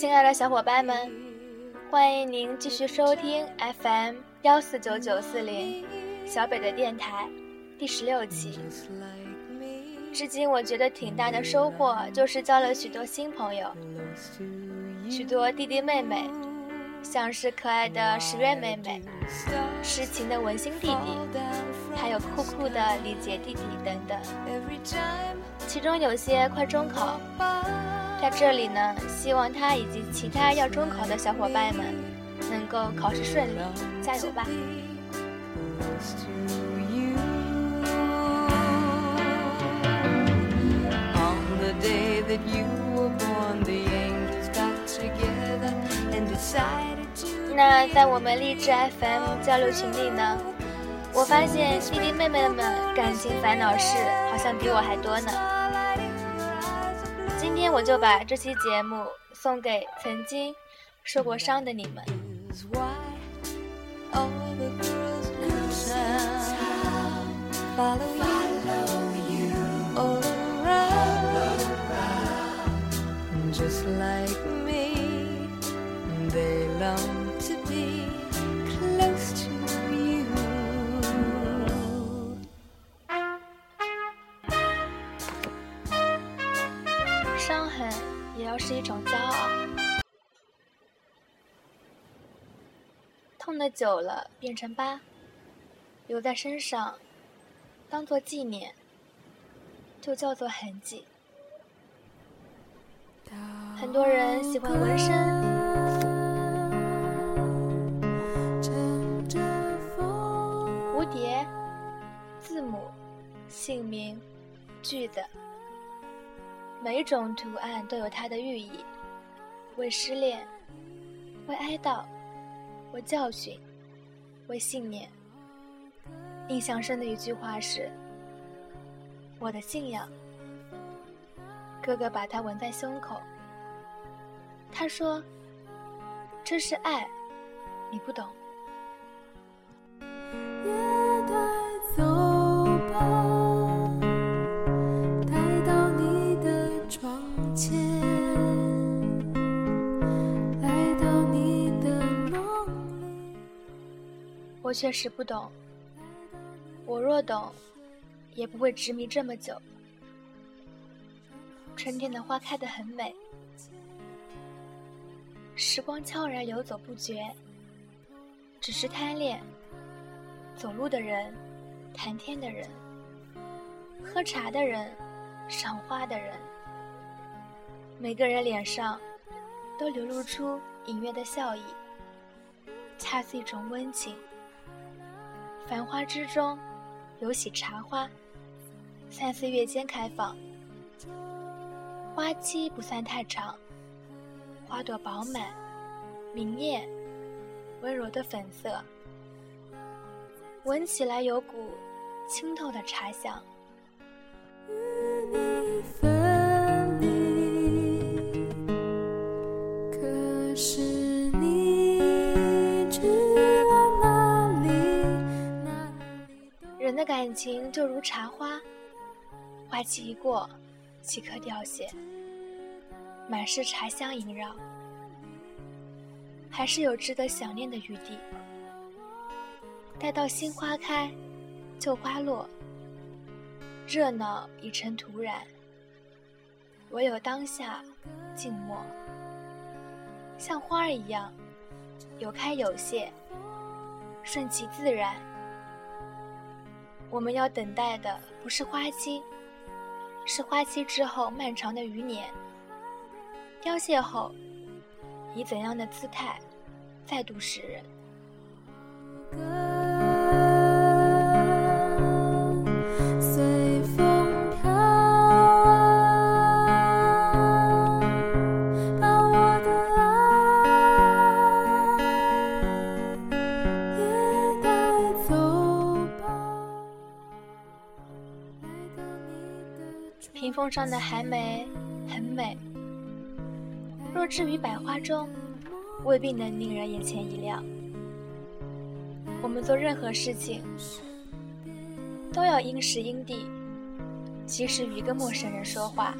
亲爱的小伙伴们，欢迎您继续收听 FM 幺四九九四零小北的电台第十六期。至今我觉得挺大的收获，就是交了许多新朋友，许多弟弟妹妹，像是可爱的十月妹妹、痴情的文心弟弟，还有酷酷的李杰弟弟等等。其中有些快中考。在这里呢，希望他以及其他要中考的小伙伴们能够考试顺利，加油吧！那在我们励志 FM 交流群里呢，我发现弟弟妹妹们感情烦恼事好像比我还多呢。今天我就把这期节目送给曾经受过伤的你们。久了变成疤，留在身上，当做纪念，就叫做痕迹。很多人喜欢纹身，蝴蝶、字母、姓名、句子。每种图案都有它的寓意，为失恋，为哀悼，为教训，为信念。印象深的一句话是：“我的信仰。”哥哥把它纹在胸口。他说：“这是爱，你不懂。”我确实不懂，我若懂，也不会执迷这么久。春天的花开得很美，时光悄然流走不绝，只是贪恋走路的人，谈天的人，喝茶的人，赏花的人，每个人脸上都流露出隐约的笑意，恰似一种温情。繁花之中，有喜茶花，三四月间开放，花期不算太长，花朵饱满，明艳，温柔的粉色，闻起来有股清透的茶香。的感情就如茶花，花期一过，即可凋谢，满是茶香萦绕，还是有值得想念的余地。待到新花开，旧花落，热闹已成土然，唯有当下静默，像花儿一样，有开有谢，顺其自然。我们要等待的不是花期，是花期之后漫长的余年。凋谢后，以怎样的姿态再度示人？上的寒梅很美，若置于百花中，未必能令人眼前一亮。我们做任何事情，都要因时因地，即使与一个陌生人说话，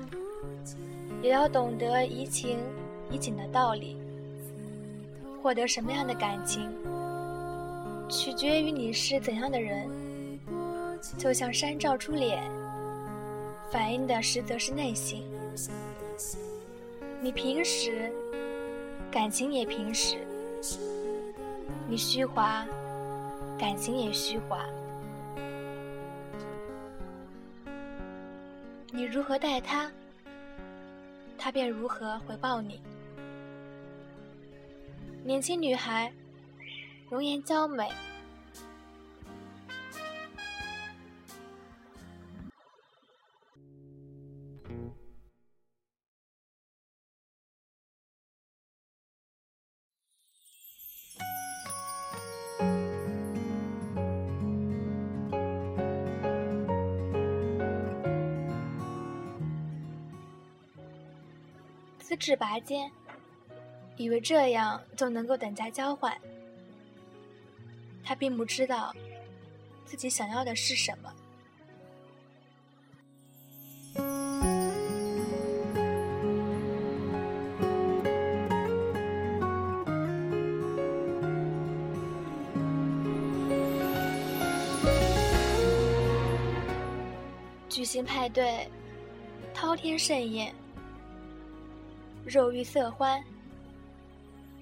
也要懂得移情移景的道理。获得什么样的感情，取决于你是怎样的人。就像山照出脸，反映的实则是内心。你平时，感情也平时；你虚华，感情也虚华。你如何待他，他便如何回报你。年轻女孩，容颜娇美。资质拔尖，以为这样就能够等价交换。他并不知道自己想要的是什么。举行派对，滔天盛宴。肉欲色欢，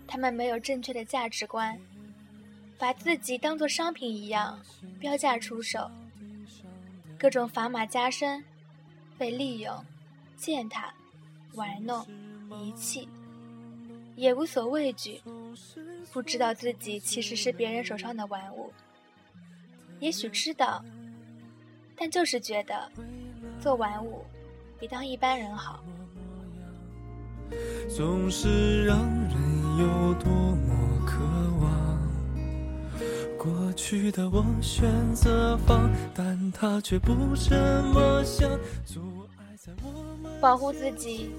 他们没有正确的价值观，把自己当作商品一样标价出售，各种砝码加身，被利用、践踏、玩弄、遗弃，也无所畏惧，不知道自己其实是别人手上的玩物，也许知道，但就是觉得做玩物比当一般人好。总是让人有多么渴望。过去的我选择放，但他却不这么想。保护自己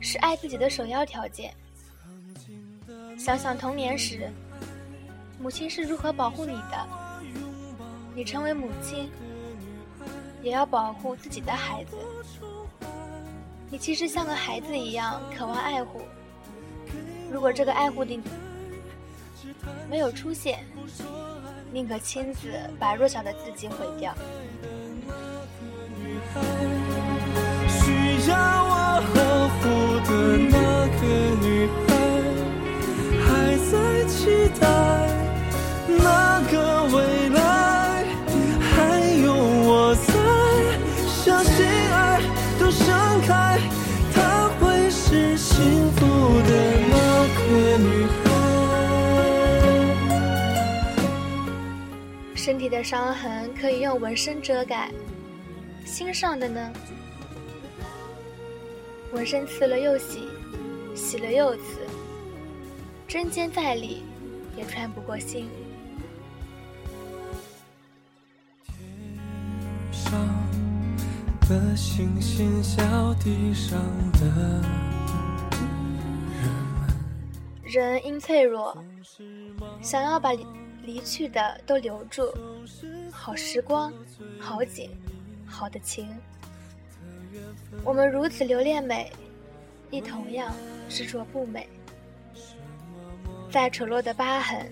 是爱自己的首要条件。想想童年时，母亲是如何保护你的，你成为母亲，也要保护自己的孩子。你其实像个孩子一样渴望爱护，如果这个爱护的你没有出现，宁可亲自把弱小的自己毁掉。需要我呵护的那个女孩，还在期待身体的伤痕可以用纹身遮盖，心上的呢？纹身刺了又洗，洗了又刺，针尖再利也穿不过心。天上的星星，小地上的。人因脆弱，想要把离去的都留住，好时光，好景，好的情。我们如此留恋美，亦同样执着不美。再丑陋的疤痕，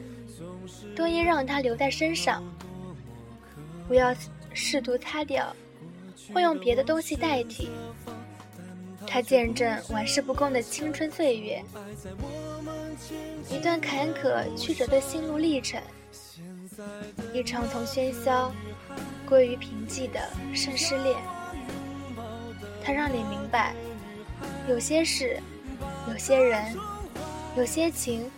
都应让它留在身上，不要试图擦掉，或用别的东西代替。它见证玩世不恭的青春岁月。一段坎坷曲折的心路历程，一场从喧嚣归于平静的生失恋。它让你明白，有些事，有些人，有些情，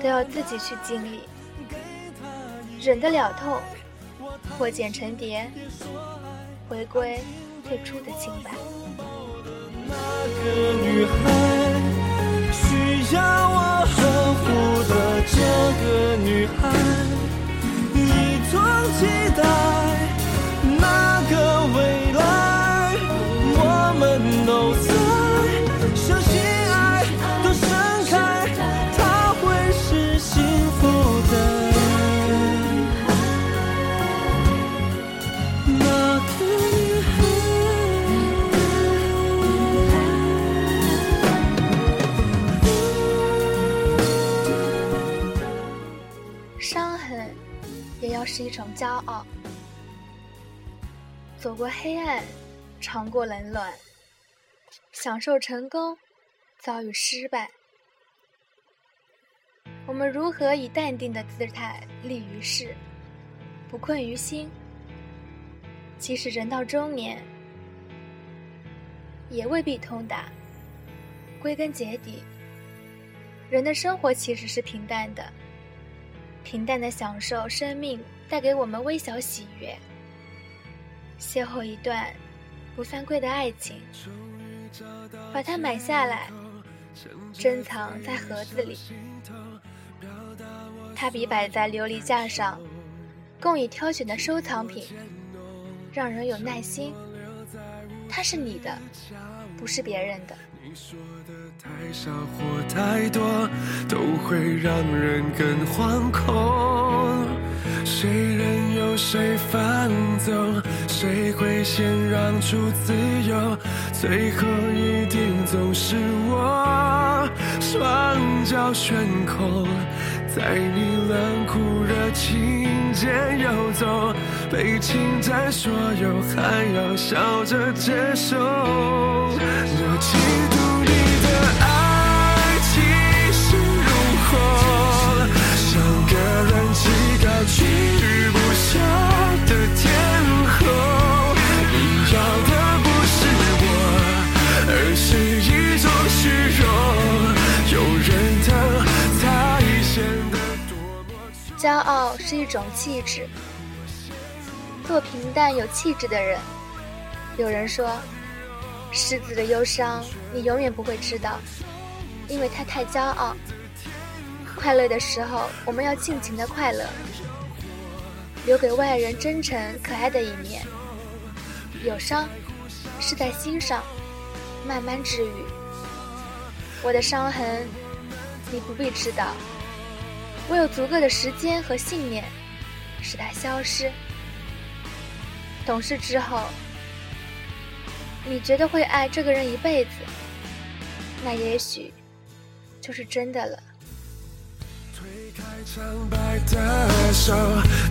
都要自己去经历，忍得了痛，破茧成蝶，回归最初的清白。需要我呵护的这个女孩，一同期待那个未走过黑暗，尝过冷暖，享受成功，遭遇失败。我们如何以淡定的姿态立于世，不困于心？即使人到中年，也未必通达。归根结底，人的生活其实是平淡的，平淡的享受生命带给我们微小喜悦，邂逅一段不算贵的爱情，把它买下来，珍藏在盒子里。它比摆在琉璃架上，供你挑选的收藏品，让人有耐心。它是你的，不是别人的。你说的太少或太多，都会让人更惶恐。谁任由谁放纵，谁会先让出自由？最后一定总是我，双脚悬空。在你冷酷热情间游走，被侵占所有，还要笑着接受。我嫉妒骄傲是一种气质，做平淡有气质的人。有人说，狮子的忧伤你永远不会知道，因为它太骄傲。快乐的时候，我们要尽情的快乐，留给外人真诚可爱的一面。有伤，是在心上，慢慢治愈。我的伤痕，你不必知道。我有足够的时间和信念，使它消失。懂事之后，你觉得会爱这个人一辈子，那也许就是真的了。开苍白的手，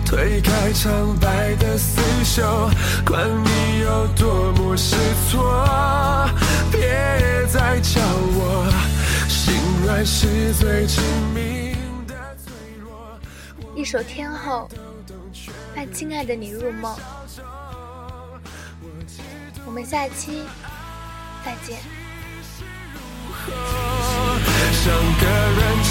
推开苍白的厮守，管你有多么失措，别再叫我心软是最致命的脆弱。一首《天后》，伴亲爱的你入梦。我们下期再见。像个人